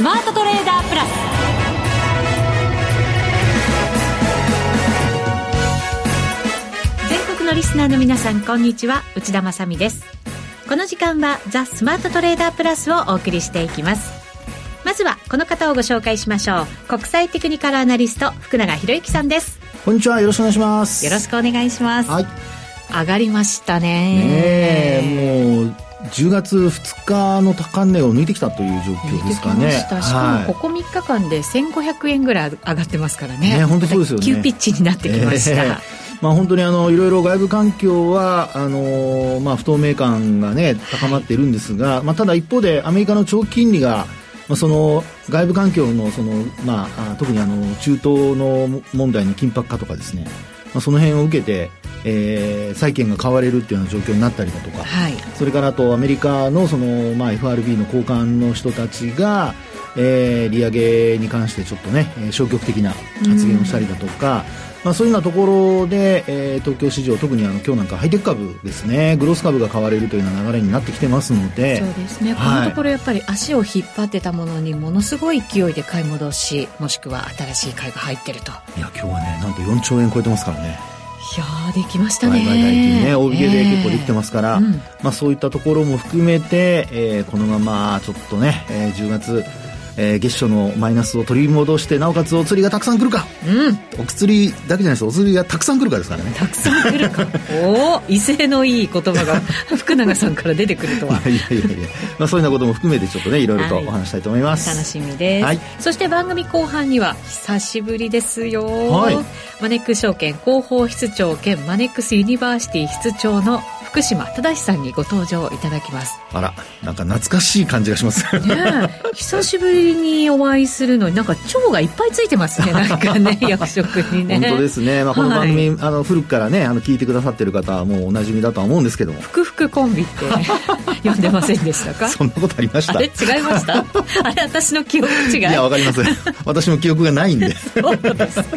スマートトレーダープラス。全国のリスナーの皆さんこんにちは。内田まさです。この時間はザ・スマートトレーダープラスをお送りしていきます。まずはこの方をご紹介しましょう。国際テクニカルアナリスト福永博之さんです。こんにちは。よろしくお願いします。よろしくお願いします。はい。上がりましたね。ねもう10月2日の高値を抜いてきたという状況ですかね。しかもここ3日間で1500円ぐらい上がってますからね。ね本当そうですよね。急ピッチになってきました。えーまあ、本当にあのいろいろ外部環境はあの、まあ、不透明感が、ね、高まっているんですが、まあ、ただ一方でアメリカの長期金利が、まあ、その外部環境のその、まあ、特にあの中東の問題の緊迫化とかですね、まあ、その辺を受けて、えー、債券が買われるっていうような状況になったりだとか、はい、それからあとアメリカのその、まあ、FRB の高官の人たちが、えー、利上げに関してちょっとね消極的な発言をしたりだとか、まあ、そういうようなところで、えー、東京市場特にあの今日なんかハイテク株ですね。グロス株が買われるというような流れになってきてますので。そうですね、はい、このところやっぱり足を引っ張ってたものにものすごい勢いで買い戻しもしくは新しい買いが入ってると。いや今日はねなんと4兆円超えてますからねいやできましたね。売買代金ね、大引けで結構できてますから、えーうん、まあそういったところも含めて、えー、このままちょっとね、えー、10月、えー、月初のマイナスを取り戻してなおかつお釣りがたくさん来るか、うん、お釣りだけじゃないです。お釣りがたくさん来るかですからね。たくさん来るか。おお威勢のいい言葉が 福永さんから出てくるとは。いやいやいやまあ、そういうようなことも含めてちょっとねいろいろとお話したいと思います、はい、楽しみです、はい、そして番組後半には久しぶりですよ、はい、マネックス証券広報室長兼マネックスユニバーシティ室長の福島理さんにご登場いただきます。あらなんか懐かしい感じがします。ね 久しぶりにお会いするのになんか長がいっぱいついてますね。なんかね 役職にね。本当ですね、まあ、この番組、はい、あの古くからねあの聞いてくださってる方はもうおなじみだとは思うんですけども。ふくふくコンビって 呼んでませんでしたか？そんなことありました？あれ？違いました？あれ私の記憶違い？いやわかりません。私も記憶がないんで。そうですか。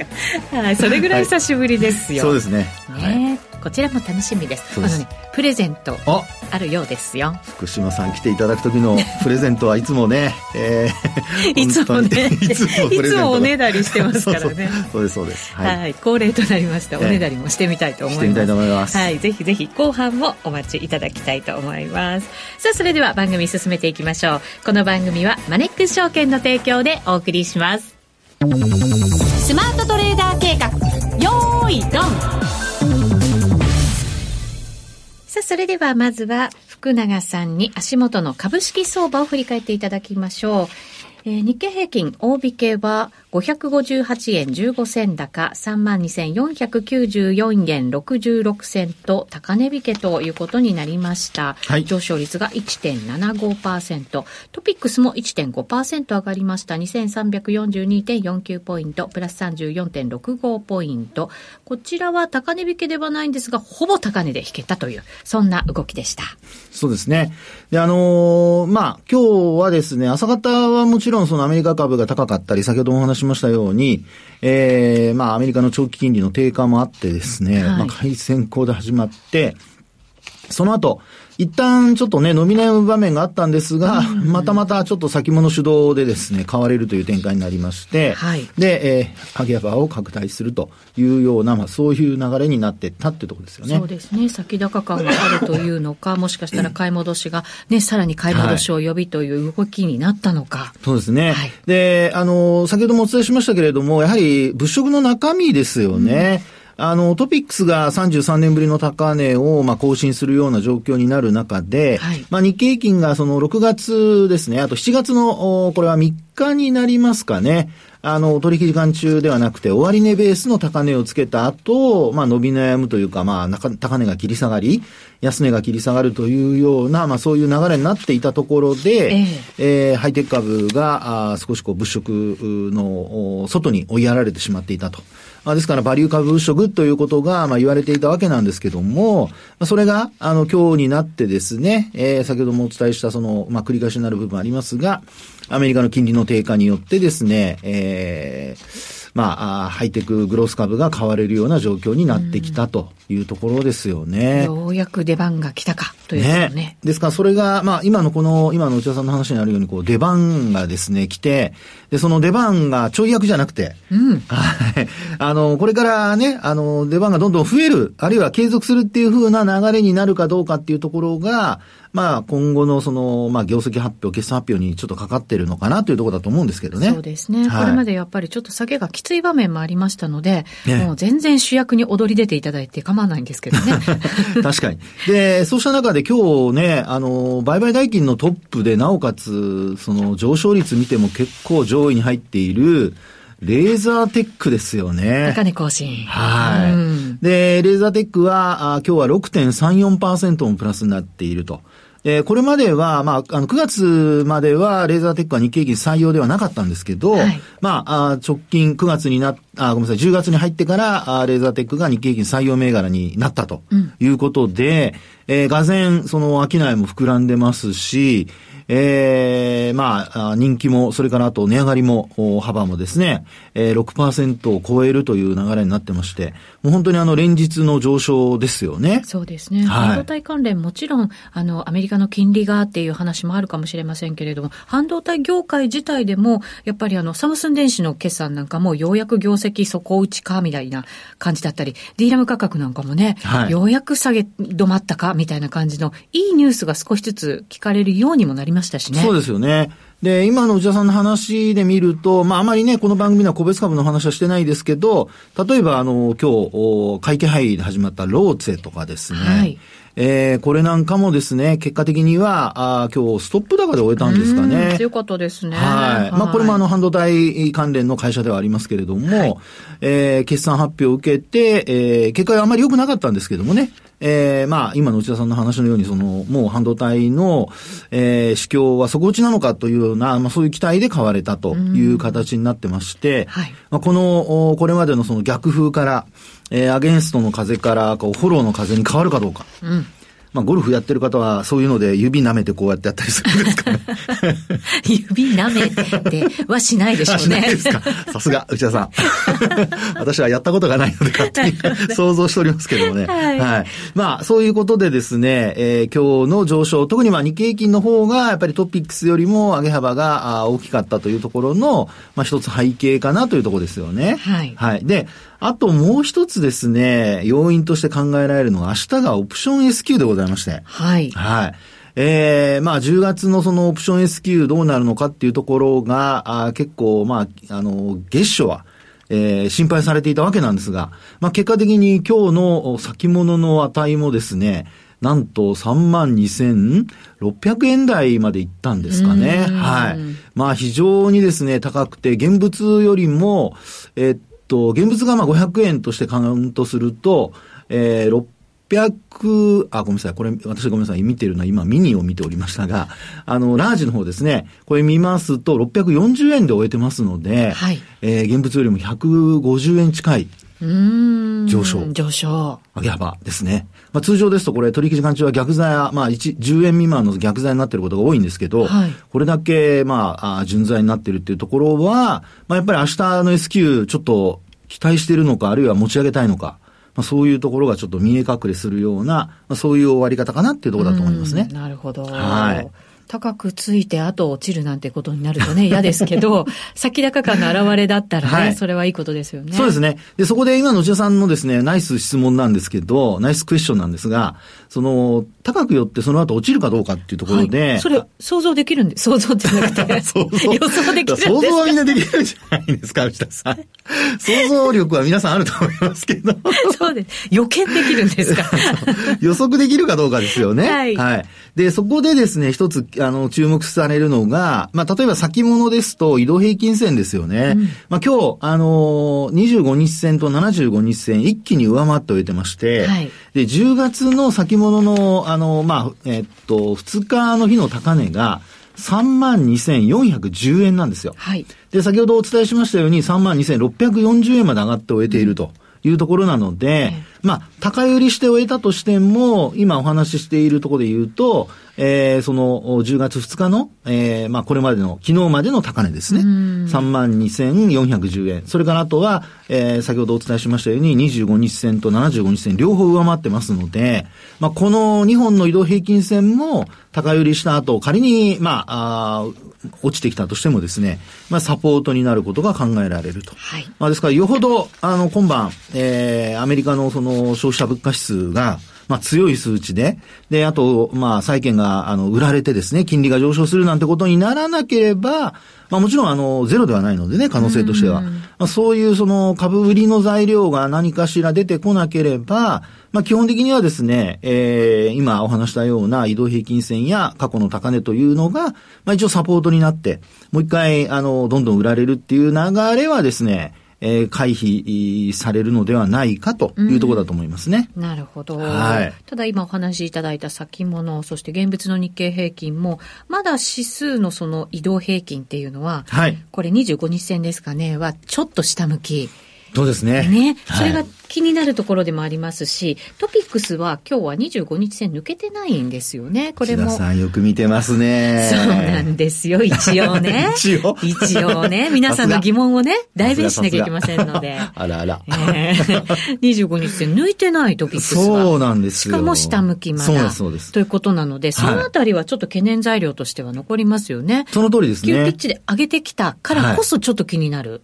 はいそれぐらい久しぶりですよ、はい、そうですね。ね、はいこちらも楽しみです。あのね、プレゼントあるようですよ。福島さん来ていただく時の プレゼントはいつもね、えー、いつもね、いつもいつもおねだりしてますからね。そうですそうです。はい、はい、恒例となりました。おねだりもしてみたいと思います。してみたいと思います。はい、ぜひぜひ後半もお待ちいただきたいと思います。さあ、それでは番組進めていきましょう。この番組はマネックス証券の提供でお送りします。さあ、それではまずは福永さんに足元の株式相場を振り返っていただきましょう。えー、日経平均大引けは558円15銭高、32,494円66銭と高値引けということになりました。はい、上昇率が1.75%。トピックスも1.5%上がりました。2342.49ポイント、プラス34.65ポイント。こちらは高値引けではないんですが、ほぼ高値で引けたという、そんな動きでした。そうですね。で、あのー、まあ、今日はですね、朝方はもちろんそのアメリカ株が高かったり、先ほどもお話しましたように、えー、まあ、アメリカの長期金利の低下もあってですね、はい、まあ、買い先行で始まって、その後、一旦ちょっとね、伸び悩む場面があったんですが、うんうん、またまたちょっと先物主導でですね、買われるという展開になりまして、はい、で、えー、上げ幅を拡大するというような、まあそういう流れになっていったっていうところですよね。そうですね。先高感があるというのか、もしかしたら買い戻しがね、さらに買い戻しを呼びという動きになったのか。はい、そうですね。はい、で、あの、先ほどもお伝えしましたけれども、やはり物色の中身ですよね。うんあの、トピックスが33年ぶりの高値を、まあ、更新するような状況になる中で、はい、まあ、日経平均がその6月ですね、あと7月の、これは3日になりますかね。あの、取引時間中ではなくて、終値ベースの高値をつけた後、まあ、伸び悩むというか、まあ、高値が切り下がり、安値が切り下がるというような、まあ、そういう流れになっていたところで、えー、えー、ハイテク株が、あ少しこう、物色の外に追いやられてしまっていたと。まあ、ですから、バリュー株物色ということが、まあ、言われていたわけなんですけども、まあ、それが、あの、今日になってですね、えー、先ほどもお伝えした、その、まあ、繰り返しになる部分ありますが、アメリカの金利の低下によってですね、えー、まあ、ハイテクグロース株が買われるような状況になってきたと。いうところですよね。ようやく出番が来たかというね。ねですからそれが、まあ今のこの、今の内田さんの話にあるように、こう出番がですね、来て、で、その出番がちょい役じゃなくて、うん。はい。あの、これからね、あの、出番がどんどん増える、あるいは継続するっていう風な流れになるかどうかっていうところが、まあ、今後のその、まあ、業績発表、決算発表にちょっとかかってるのかなというところだと思うんですけどね。そうですね。はい、これまでやっぱりちょっと下げがきつい場面もありましたので、ね、もう全然主役に踊り出ていただいて構わないんですけどね。確かに。で、そうした中で今日ね、あの、売買代金のトップで、なおかつ、その上昇率見ても結構上位に入っている、レーザーテックですよね。高値更新。はい、うん。で、レーザーテックは、あ今日は6.34%もプラスになっていると。えー、これまでは、まあ、あの、9月までは、レーザーテックは日経平均採用ではなかったんですけど、はい、まあ、あ直近9月になあ、ごめんなさい、10月に入ってから、あレーザーテックが日経平均採用銘柄になったということで、うん、えー、がぜん、その、商いも膨らんでますし、えー、まあ、人気も、それからあと値上がりも、幅もですね、えー、6%を超えるという流れになってまして、もう本当にあの、連日の上昇ですよね。そうですね。半導体関連、もちろん、あの、アメリカの金利がっていう話もあるかもしれませんけれども、半導体業界自体でも、やっぱりあの、サムスン電子の決算なんかも、ようやく業績底打ちか、みたいな感じだったり、ディーラム価格なんかもね、はい、ようやく下げ止まったか、みたいな感じの、いいニュースが少しずつ聞かれるようにもなりましたしね。そうですよね。で、今の内田さんの話で見ると、まあ、あまりね、この番組では個別株の話はしてないですけど、例えば、あの、今日、会計配で始まったローツェとかですね。はい。えー、これなんかもですね、結果的には、あ今日ストップ高で終えたんですかね。強かったですね。はい。まあ、これもあの、半導体関連の会社ではありますけれども、はい、えー、決算発表を受けて、えー、結果はあまり良くなかったんですけどもね、えー、まあ、今の内田さんの話のように、その、もう半導体の、えー、市況は底打ちなのかというような、まあ、そういう期待で買われたという形になってまして、はい、まあ、この、これまでのその逆風から、えー、アゲンストの風から、こう、フォローの風に変わるかどうか。うんまあ、ゴルフやってる方は、そういうので指舐めてこうやってやったりするんですかね。指舐めてはしないでしょうね。さすが、内田さん。私はやったことがないので勝手に想像しておりますけどもね。はい、はい。まあ、そういうことでですね、えー、今日の上昇、特にまあ日経平均の方が、やっぱりトピックスよりも上げ幅が大きかったというところの、まあ一つ背景かなというところですよね。はい。はい。で、あともう一つですね、要因として考えられるのが明日がオプション S q でございまして。はい。はい。ええー、まあ10月のそのオプション S q どうなるのかっていうところが、あ結構、まあ、あの、月初は、えー、心配されていたわけなんですが、まあ結果的に今日の先物の値もですね、なんと3万2600円台まで行ったんですかね。はい。まあ非常にですね、高くて、現物よりも、えー、と、現物がまあ500円としてカウントすると、えー、600、あ、ごめんなさい。これ、私ごめんなさい。見てるのは今ミニを見ておりましたが、あの、ラージの方ですね。これ見ますと、640円で終えてますので、はい。えー、現物よりも150円近い。上昇。上昇。上げ幅ですね。まあ、通常ですとこれ取引時間中は逆剤、まあ1、10円未満の逆剤になっていることが多いんですけど、はい、これだけ、まあ、あ純剤になっているっていうところは、まあ、やっぱり明日の S q ちょっと期待しているのか、あるいは持ち上げたいのか、まあ、そういうところがちょっと見え隠れするような、まあ、そういう終わり方かなっていうところだと思いますね。なるほど。はい。高くついて後落ちるなんてことになるとね、嫌ですけど、先高感の表れだったらね、はい、それはいいことですよね。そうですね。で、そこで今の内田さんのですね、ナイス質問なんですけど、ナイスクエスチョンなんですが、その、高くよってその後落ちるかどうかっていうところで。はい、それ、想像できるんで、想像じゃなくて。想像。予想できるんです想像はみんなできるんじゃないですか、内田さん。想像力は皆さんあると思いますけど。そうです。予見できるんですか？予測できるかどうかですよね。はい。はい。で、そこでですね、一つ、あの、注目されるのが、まあ、例えば先物ですと移動平均線ですよね。うん、まあ、今日、あの25日線と75日線一気に上回っておいてまして、はい、で、10月の先物の、あの、まあ、えっと、2日の日の高値が、32,410円なんですよ。はい。で、先ほどお伝えしましたように32,640円まで上がって終えていると。いうところなので、まあ、高売りして終えたとしても、今お話ししているところで言うと、えー、その10月2日の、えー、まあこれまでの、昨日までの高値ですね。32,410円。それからあとは、えー、先ほどお伝えしましたように25日線と75日線両方上回ってますので、まあこの2本の移動平均線も高寄りした後、仮に、まあ、あ落ちてきたとしてもですね、まあ、サポートになることが考えられると。はい。まあ、ですから、よほど、あの、今晩、えー、アメリカのその消費者物価指数が、まあ、強い数値で、で、あと、まあ、債券が、あの、売られてですね、金利が上昇するなんてことにならなければ、まあ、もちろん、あの、ゼロではないのでね、可能性としては。まあ、そういう、その、株売りの材料が何かしら出てこなければ、まあ、基本的にはですね、えー、今お話したような移動平均線や過去の高値というのが、まあ、一応サポートになって、もう一回、あの、どんどん売られるっていう流れはですね、えー、回避されるのではないかというところだと思いますね。うん、なるほど。はい。ただ今お話しいただいた先物、そして現物の日経平均も、まだ指数のその移動平均っていうのは、はい。これ25日線ですかね、はちょっと下向き。そうですね。ね。それが気になるところでもありますし、トピックスは今日は25日線抜けてないんですよね。これも。さんよく見てますね。そうなんですよ、一応ね。一応一応ね。皆さんの疑問をね、代弁しなきゃいけませんので。あらあら。えー、25日線抜いてないトピックスは。そうなんですよ。しかも下向きまだ。そうです、そうです。ということなので、そのあたりはちょっと懸念材料としては残りますよね。その通りですね。急ピッチで上げてきたからこそちょっと気になる。はい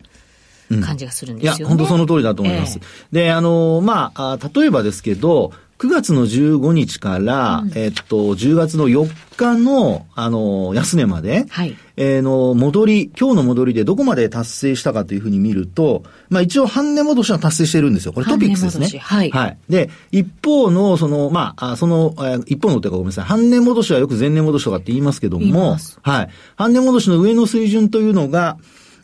感じがするんですよね。いや、本当その通りだと思います。えー、で、あの、まあ、例えばですけど、9月の15日から、うん、えっと、10月の4日の、あの、安値まで、はい。えー、の、戻り、今日の戻りでどこまで達成したかというふうに見ると、まあ一応半値戻しは達成してるんですよ。これトピックスですね。はい。はい。で、一方の、その、まあ、その、えー、一方のというかごめんなさい。半値戻しはよく前値戻しとかって言いますけども、はい。半値戻しの上の水準というのが、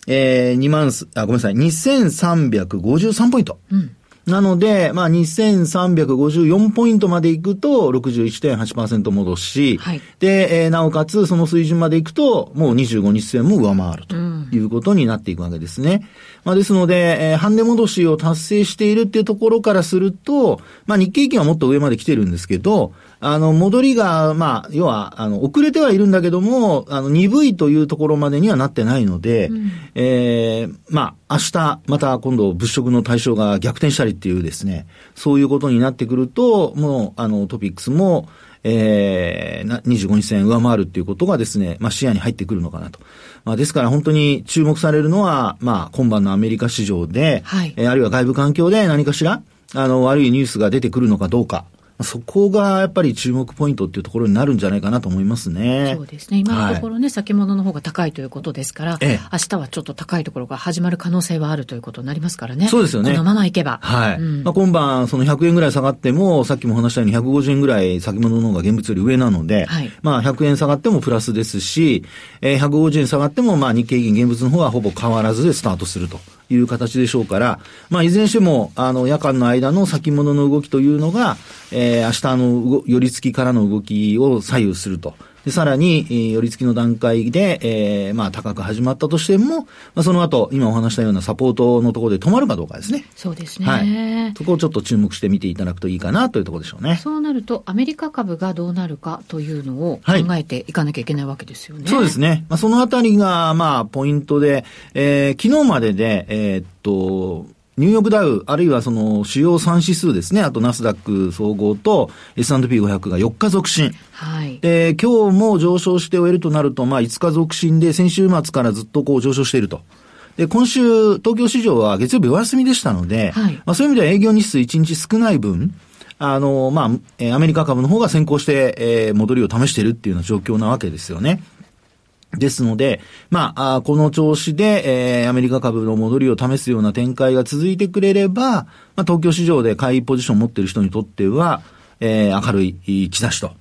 えー、2万、あ、ごめんなさい、2353ポイント。うん。なので、まあ、2354ポイントまで行くと61.8%戻し、はい、で、えー、なおかつその水準まで行くと、もう25日線も上回るということになっていくわけですね。うん、まあ、ですので、えー、半値戻しを達成しているっていうところからすると、まあ、日経平均はもっと上まで来てるんですけど、あの、戻りが、まあ、要は、あの、遅れてはいるんだけども、あの、鈍いというところまでにはなってないので、うん、えー、まあ、明日、また今度物色の対象が逆転したりっていうですね、そういうことになってくると、もう、あの、トピックスも、えー、25日線上回るっていうことがですね、まあ視野に入ってくるのかなと。まあですから本当に注目されるのは、まあ今晩のアメリカ市場で、はい、えー、あるいは外部環境で何かしら、あの、悪いニュースが出てくるのかどうか。そこがやっぱり注目ポイントっていうところになるんじゃないかなと思いますね。そうですね。今のところね、はい、先物の方が高いということですから、ええ、明日はちょっと高いところが始まる可能性はあるということになりますからね。そうですよね。このままいけば。はい。うん、まあ、今晩、その100円ぐらい下がっても、さっきも話したように150円ぐらい先物の方が現物より上なので、はい、まあ、100円下がってもプラスですし、えー、150円下がっても、まあ、日経平均現物の方はほぼ変わらずでスタートすると。いう形でしょうから、まあ、いずれにしても、あの、夜間の間の先物の動きというのが、えー、明日の寄り付きからの動きを左右すると。で、さらに、えー、寄り付きの段階で、えー、まあ、高く始まったとしても、まあ、その後、今お話したようなサポートのところで止まるかどうかですね。そうですね。はい。そこをちょっと注目して見ていただくといいかなというところでしょうね。そうなると、アメリカ株がどうなるかというのを考えていかなきゃいけないわけですよね。はい、そうですね。まあ、そのあたりが、まあ、ポイントで、えー、昨日までで、えー、っと、ニューヨークダウ、あるいはその主要3指数ですね、あとナスダック総合と S&P500 が4日続伸。はい。で、今日も上昇して終えるとなると、まあ5日続伸で先週末からずっとこう上昇していると。で、今週、東京市場は月曜日お休みでしたので、はい、まあそういう意味では営業日数1日少ない分、あの、まあ、えアメリカ株の方が先行して、えー、戻りを試しているっていうような状況なわけですよね。ですので、まあ、この調子で、えー、アメリカ株の戻りを試すような展開が続いてくれれば、まあ、東京市場で買いポジションを持っている人にとっては、えー、明るい兆しと。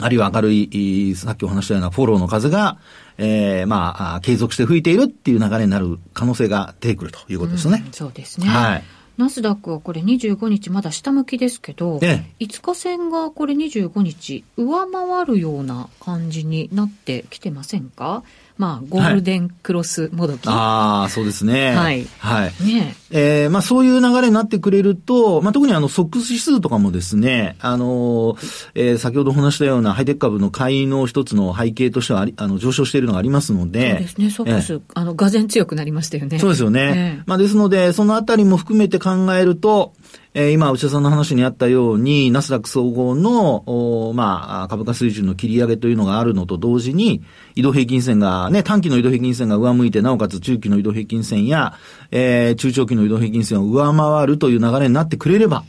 あるいは明るい、さっきお話したようなフォローの風が、えー、まあ、継続して吹いているっていう流れになる可能性が出てくるということですね。そうですね。はい。ナスダックはこれ25日まだ下向きですけど、ええ、5日線がこれ25日上回るような感じになってきてませんか？まあ、ゴールデンクロスもどき。はい、ああ、そうですね。はい。はい。ねえー、まあそういう流れになってくれると、まあ特にあの、ソックス指数とかもですね、あの、えー、先ほど話したようなハイテク株の買いの一つの背景としてはあり、あの、上昇しているのがありますので。そうですね、ソックス、えー、あの、がぜ強くなりましたよね。そうですよね。えー、まあですので、そのあたりも含めて考えると、えー、今、内田さんの話にあったように、ナスダック総合の、おまあ、株価水準の切り上げというのがあるのと同時に、移動平均線が、ね、短期の移動平均線が上向いて、なおかつ中期の移動平均線や、えー、中長期の移動平均線を上回るという流れになってくれれば、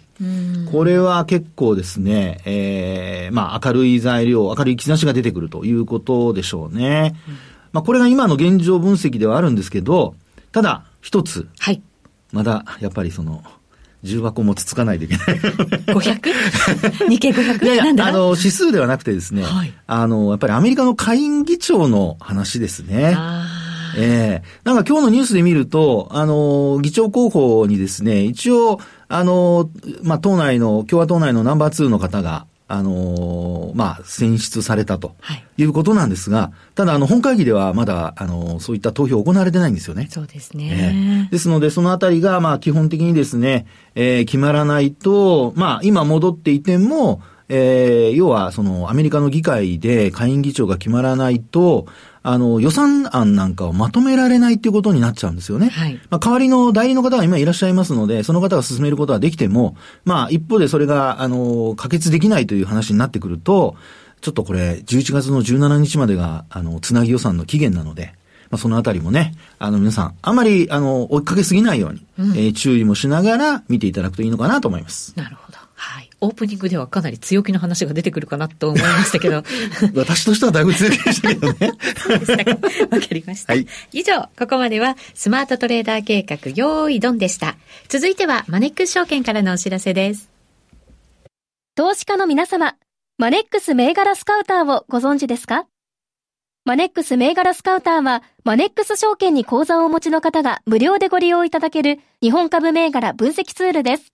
これは結構ですね、えー、まあ、明るい材料、明るい兆しが出てくるということでしょうね。まあ、これが今の現状分析ではあるんですけど、ただ、一つ。はい。まだ、やっぱりその、重箱もつつかないといけない。500? 日経 500? いやいや、あの、指数ではなくてですね、はい、あの、やっぱりアメリカの下院議長の話ですね。ええー、なんか今日のニュースで見ると、あの、議長候補にですね、一応、あの、まあ、党内の、共和党内のナンバー2の方が、あのー、まあ、選出されたということなんですが、はい、ただ、あの、本会議ではまだ、あのー、そういった投票行われてないんですよね。そうですね。えー、ですので、そのあたりが、まあ、基本的にですね、えー、決まらないと、まあ、今戻っていても、えー、要は、その、アメリカの議会で下院議長が決まらないと、あの、予算案なんかをまとめられないっていうことになっちゃうんですよね。はい。まあ、代わりの代理の方が今いらっしゃいますので、その方が進めることはできても、まあ、一方でそれが、あの、可決できないという話になってくると、ちょっとこれ、11月の17日までが、あの、つなぎ予算の期限なので、まあ、そのあたりもね、あの、皆さん、あまり、あの、追いかけすぎないように、うん、えー、注意もしながら見ていただくといいのかなと思います。なるほど。はい。オープニングではかなり強気の話が出てくるかなと思いましたけど。私としてはだいぶ強気でしたけどね。わかりました。はい。以上、ここまではスマートトレーダー計画用意ドンでした。続いてはマネックス証券からのお知らせです。投資家の皆様、マネックス銘柄スカウターをご存知ですか？マネックス銘柄スカウターは、マネックス証券に口座をお持ちの方が無料でご利用いただける日本株銘柄分析ツールです。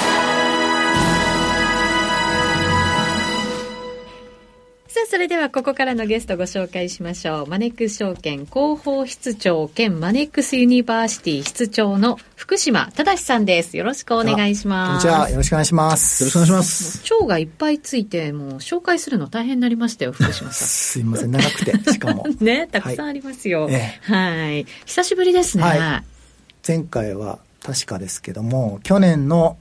さあ、それではここからのゲストご紹介しましょう。マネックス証券広報室長兼マネックスユニバーシティ室長の福島理さんです。よろしくお願いします。こんにちは。よろしくお願いします。よろしくお願いします。長がいっぱいついて、もう紹介するの大変になりましたよ、福島さん。すいません、長くて、しかも。ね、たくさんありますよ。はい、ええはい。久しぶりですね。はい、前回は確かですけども、去年の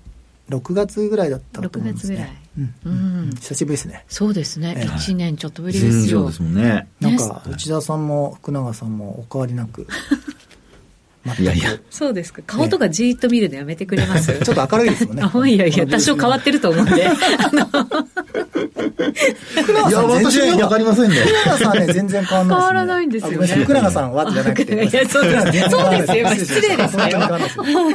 6月ぐらいだったと思うんですね。6月ぐらい。うん、久しぶりですね。そうですね。一、えー、年ちょっとぶりですよ。ですもんね。なんか内田さんも福永さんもお変わりなく。いやいや。そうですか。顔とかじーっと見るのやめてくれます、ちょっと明るいですよね。あいやいや、多少変わってると思うんで。いや、私にはわかりませんね。福永さんね、全然変わらない、変わらないんですよね。福永さんはじゃなくて。いや、そうです。そうですよ。失礼ですよ。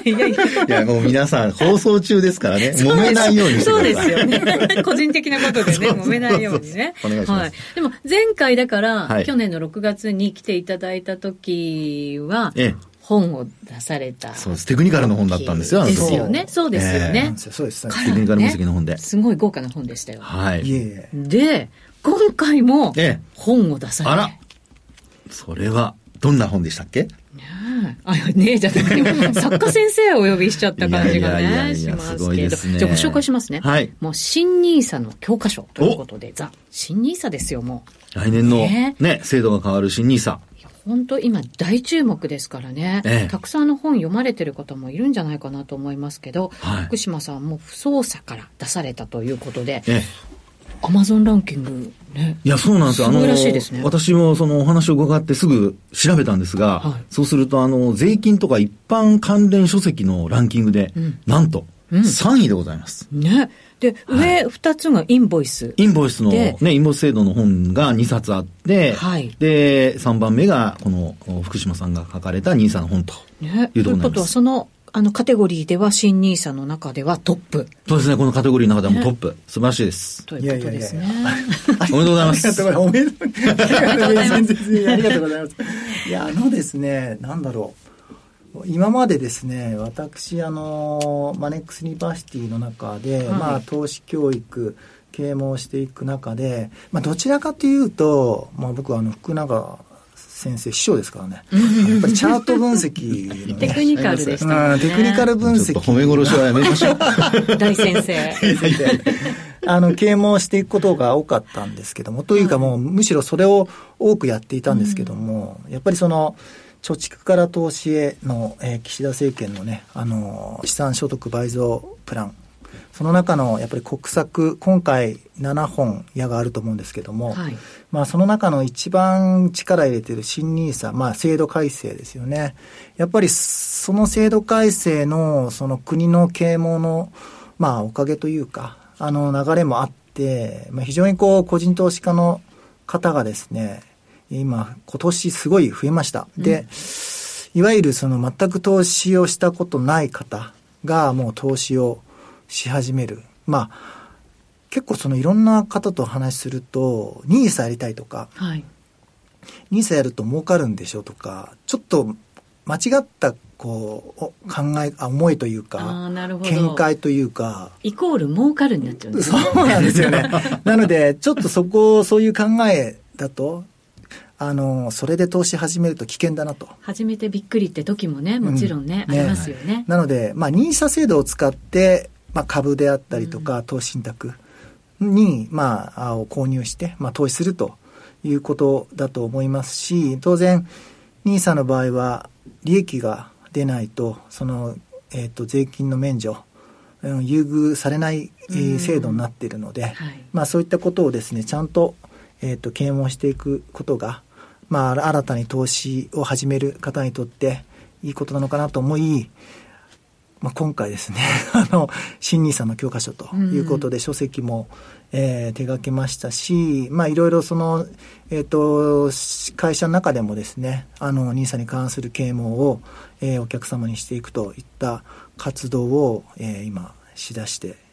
いやいや、もう皆さん、放送中ですからね。揉めないように。そうですよね。個人的なことでね、揉めないようにね。お願いします。でも、前回だから、去年の6月に来ていただいた時は、本を出された。そうです。テクニカルの本だったんですよ。ですよね。そうですよね。そうです。テクニカル分析の本で。すごい豪華な本でしたよ。はい。で、今回も本を出されて。あら。それは、どんな本でしたっけ？ねえ。あ、ねえじゃなくて、作家先生をお呼びしちゃった感じがね、しますけど。じゃあご紹介しますね。はい。もう、新ニーサの教科書ということで、ザ・新ニーサですよ、もう。来年のね、制度が変わる新ニーサ。本当今大注目ですからね、ええ、たくさんの本読まれてる方もいるんじゃないかなと思いますけど、はい、福島さんも不操作から出されたということで、えアマゾンランキングね。いや、そうなんですよ。あの、ね、私もそのお話を伺ってすぐ調べたんですが、はい、そうすると、あの、税金とか一般関連書籍のランキングで、うん、なんと、3位でございます。ね。で、上2つがインボイス。インボイスのね、インボイス制度の本が2冊あって、はい、で、3番目がこの福島さんが書かれた NISA の本というところになります。ね、ということは、そのあの、カテゴリーでは新ニーサの中ではトップ。そうですね、このカテゴリーの中でもトップ。ね、素晴らしいです。ということですね。おめでとうございます。おめでとうございます。ありがとうございます。いや、あのですね、なんだろう。今までですね、私、あの、マネックスユニバーシティの中で、はい、まあ、投資教育、啓蒙していく中で、まあ、どちらかというと、まあ、僕はあの福永先生師匠ですからね。やっぱりチャート分析の、ね、テクニカルでした、ね、テクニカル分析。褒め殺しはやめましょう。大先生。あの、啓蒙していくことが多かったんですけども、というかもう、むしろそれを多くやっていたんですけども、やっぱりその、貯蓄から投資への、えー、岸田政権のね、あの、資産所得倍増プラン、その中のやっぱり国策、今回7本矢があると思うんですけども、はい、まあその中の一番力入れてる新ニーサ、まあ制度改正ですよね。やっぱりその制度改正のその国の啓蒙のまあおかげというか、あの流れもあって、まあ、非常にこう個人投資家の方がですね、今今年すごい増えました。で、うん、いわゆるその全く投資をしたことない方がもう投資をし始める。まあ、結構そのいろんな方と話すると、ニーサやりたいとか、はい、ニーサやると儲かるんでしょとか、ちょっと間違ったこう考えあ思いというか見解というか。イコール儲かるになっちゃうんですね。そうなんですよね。なのでちょっとそこそういう考えだとあのそれで投資始めると危険だなと。初めてびっくりって時もねもちろんねうんね、ありますよね。なのでまあ NISA 制度を使ってまあ、株であったりとか、投資信託に、まあ、を購入して、まあ、投資するということだと思いますし、当然、NISA の場合は、利益が出ないと、その、えっ、ー、と、税金の免除、優遇されない、えー、制度になっているので、はい、まあ、そういったことをですね、ちゃんと、えっ、ー、と、啓蒙していくことが、まあ、新たに投資を始める方にとって、いいことなのかなと思い、まあ、今回ですね あの新ニーサの教科書ということで、書籍も、えー、手掛けましたし、まあ、いろいろその、えっ、ー、と会社の中でもですねあのニーサに関する啓蒙を、えー、お客様にしていくといった活動を、えー、今しだして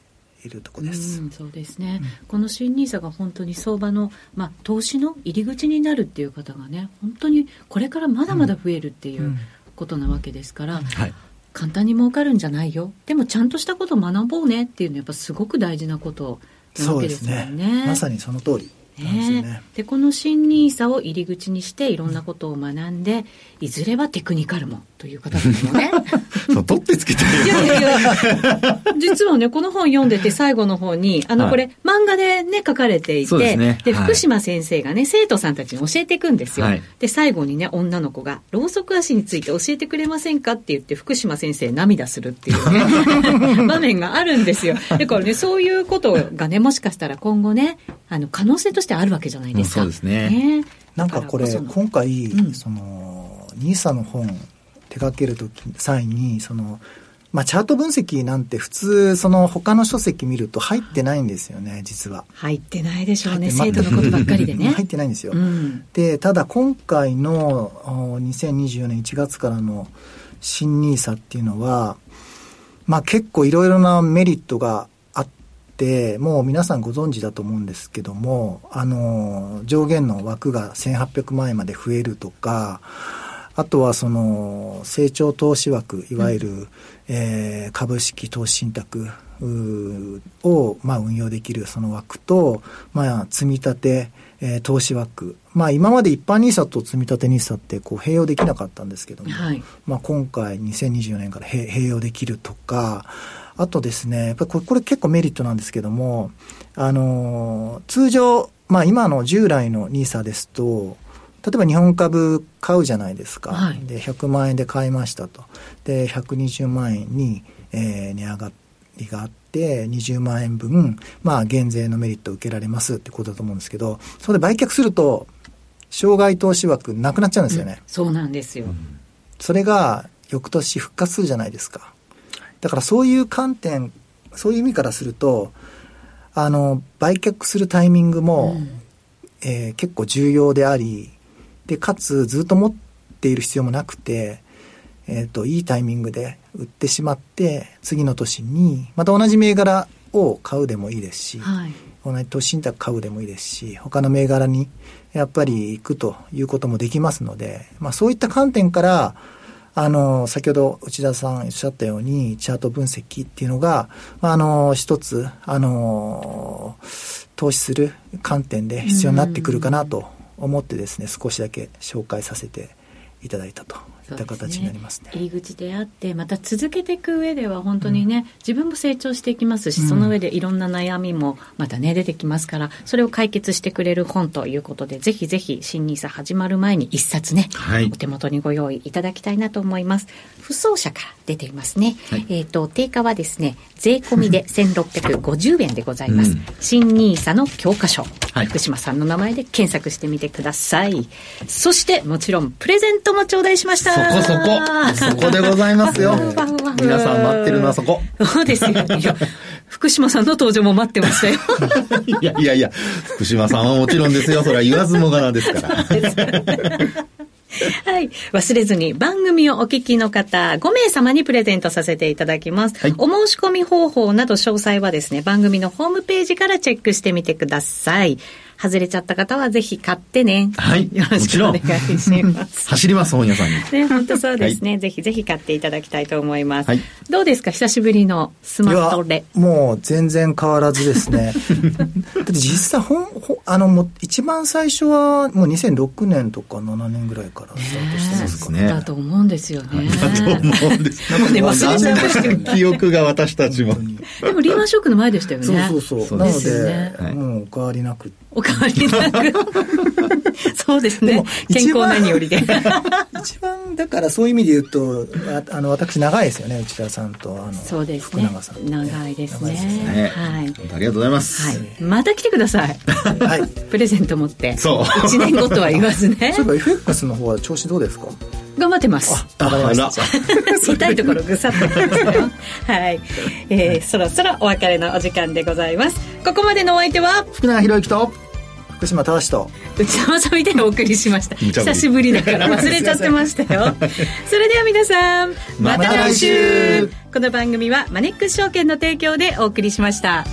いるとこです、うん、そうですね、うん、この新ニーサが本当に相場の、まあ、投資の入り口になるっていう方がね本当にこれからまだまだ増えるっていうことなわけですから、うんはい。簡単に儲かるんじゃないよ。でもちゃんとしたことを学ぼうねっていうのはやっぱすごく大事なことなわけですよね。ね。まさにその通りね、でこの新ニーサを入り口にしていろんなことを学んで、いずれはテクニカルもという方ですよね。そう取ってつけていやいやいや実はねこの本読んでて最後の方にあの、これ漫画でね書かれていてで、ね、福島先生がね生徒さんたちに教えていくんですよ。はい、で最後にね女の子が「ろうそく足について教えてくれませんか?」って言って福島先生涙するっていうね 場面があるんですよ。だからねそういうことがねもしかしたら今後ねあの可能性としてあるわけじゃないですか。そうですね。ねなんかこれ今回、うん、そのニーサの本手掛けるとき、際に、その、まあ、チャート分析なんて普通、その他の書籍見ると入ってないんですよね、実は。入ってないでしょうね、生徒のことばっかりでね。入ってないんですよ。うん、で、ただ今回の2024年1月からの新 NISA っていうのは、まあ結構いろいろなメリットがあって、もう皆さんご存知だと思うんですけども、あの、上限の枠が1800万円まで増えるとか、あとはその成長投資枠、いわゆる、うん、えー、株式投資信託を、まあ、運用できるその枠と、まあ、積み立て、えー、投資枠、まあ、今まで一般 NISA と積み立て NISA ってこう併用できなかったんですけども、はい、まあ、今回2024年から併用できるとか、あとですね、やっぱりこれこれ結構メリットなんですけども、あのー、通常、まあ、今の従来の NISA ですと、例えば日本株買うじゃないですか、はい、で100万円で買いましたと。で120万円に、えー、値上がりがあって20万円分、まあ、減税のメリットを受けられますってことだと思うんですけどそれで売却すると障害投資枠なくなっちゃうんですよね、うん、そうなんですよ、それが翌年復活するじゃないですかだからそういう観点そういう意味からするとあの売却するタイミングも、うん、えー、結構重要でありで、かつずっと持っている必要もなくて、えっ、ー、と、いいタイミングで売ってしまって、次の年に、また同じ銘柄を買うでもいいですし、はい、同じ投資信託買うでもいいですし、他の銘柄にやっぱり行くということもできますので、まあそういった観点から、あの、先ほど内田さんおっしゃったように、チャート分析っていうのが、あの、一つ、あの、投資する観点で必要になってくるかなと思ってですね少しだけ紹介させていただいたと。いった形になりますね、ね、入り口であってまた続けていく上では本当にね、うん、自分も成長していきますし、その上でいろんな悩みもまたね出てきますからそれを解決してくれる本ということでぜひぜひ新ニーサ始まる前に一冊ね、はい、お手元にご用意いただきたいなと思います。不走者から出ていますね、はい、えっ、ー、と定価はですね税込みで 1650円でございます、うん、新ニーサの教科書、はい、福島さんの名前で検索してみてください。そしてもちろんプレゼントも頂戴しました。そこそこ。そこでございますよ。皆さん待ってるのはそこ。そうですよ。いや福島さんの登場も待ってましたよ。いやいやいや福島さんはもちろんですよ。それは言わずもがなですから。はい。忘れずに番組をお聞きの方5名様にプレゼントさせていただきます。はい、お申し込み方法など詳細はですね、番組のホームページからチェックしてみてください。外れちゃった方はぜひ買ってね。はい。よろしくお願いします。走ります、本屋さんに。ね、本当そうですね、はい、ぜひぜひ買っていただきたいと思います。はい、どうですか久しぶりのスマートレ。もう全然変わらずですね。だって実際本、あの、もう一番最初はもう2006年とか7年ぐらいからスタートしてますかね。だと思うんですよね。だと思うんです。なんかね、忘れちゃいました記憶が私たちも。でもリーマンショックの前でしたよね。そうそうそう。なので、もうお変わりなくお変わりなく。そうですね。健康何よりで。一番だからそういう意味で言うとあの私長いですよね内田さんとあのそうです、ね、福永さん、ね、長いですね、ね、はい。ありがとうございます、はい、また来てください。はい。プレゼント持って。そう。1年後とは言わずね。そういえば FX の方は調子どうですか？頑張ってます。あ、頑張りました。痛いところぐさっときましたよ。はい。えー、そろそろお別れのお時間でございます。ここまでのお相手は、福永博之と、福島正と。内山さんみたいにお送りしました。久しぶりだから 忘れちゃってましたよ。それでは皆さんまた来週。この番組はマネックス証券の提供でお送りしました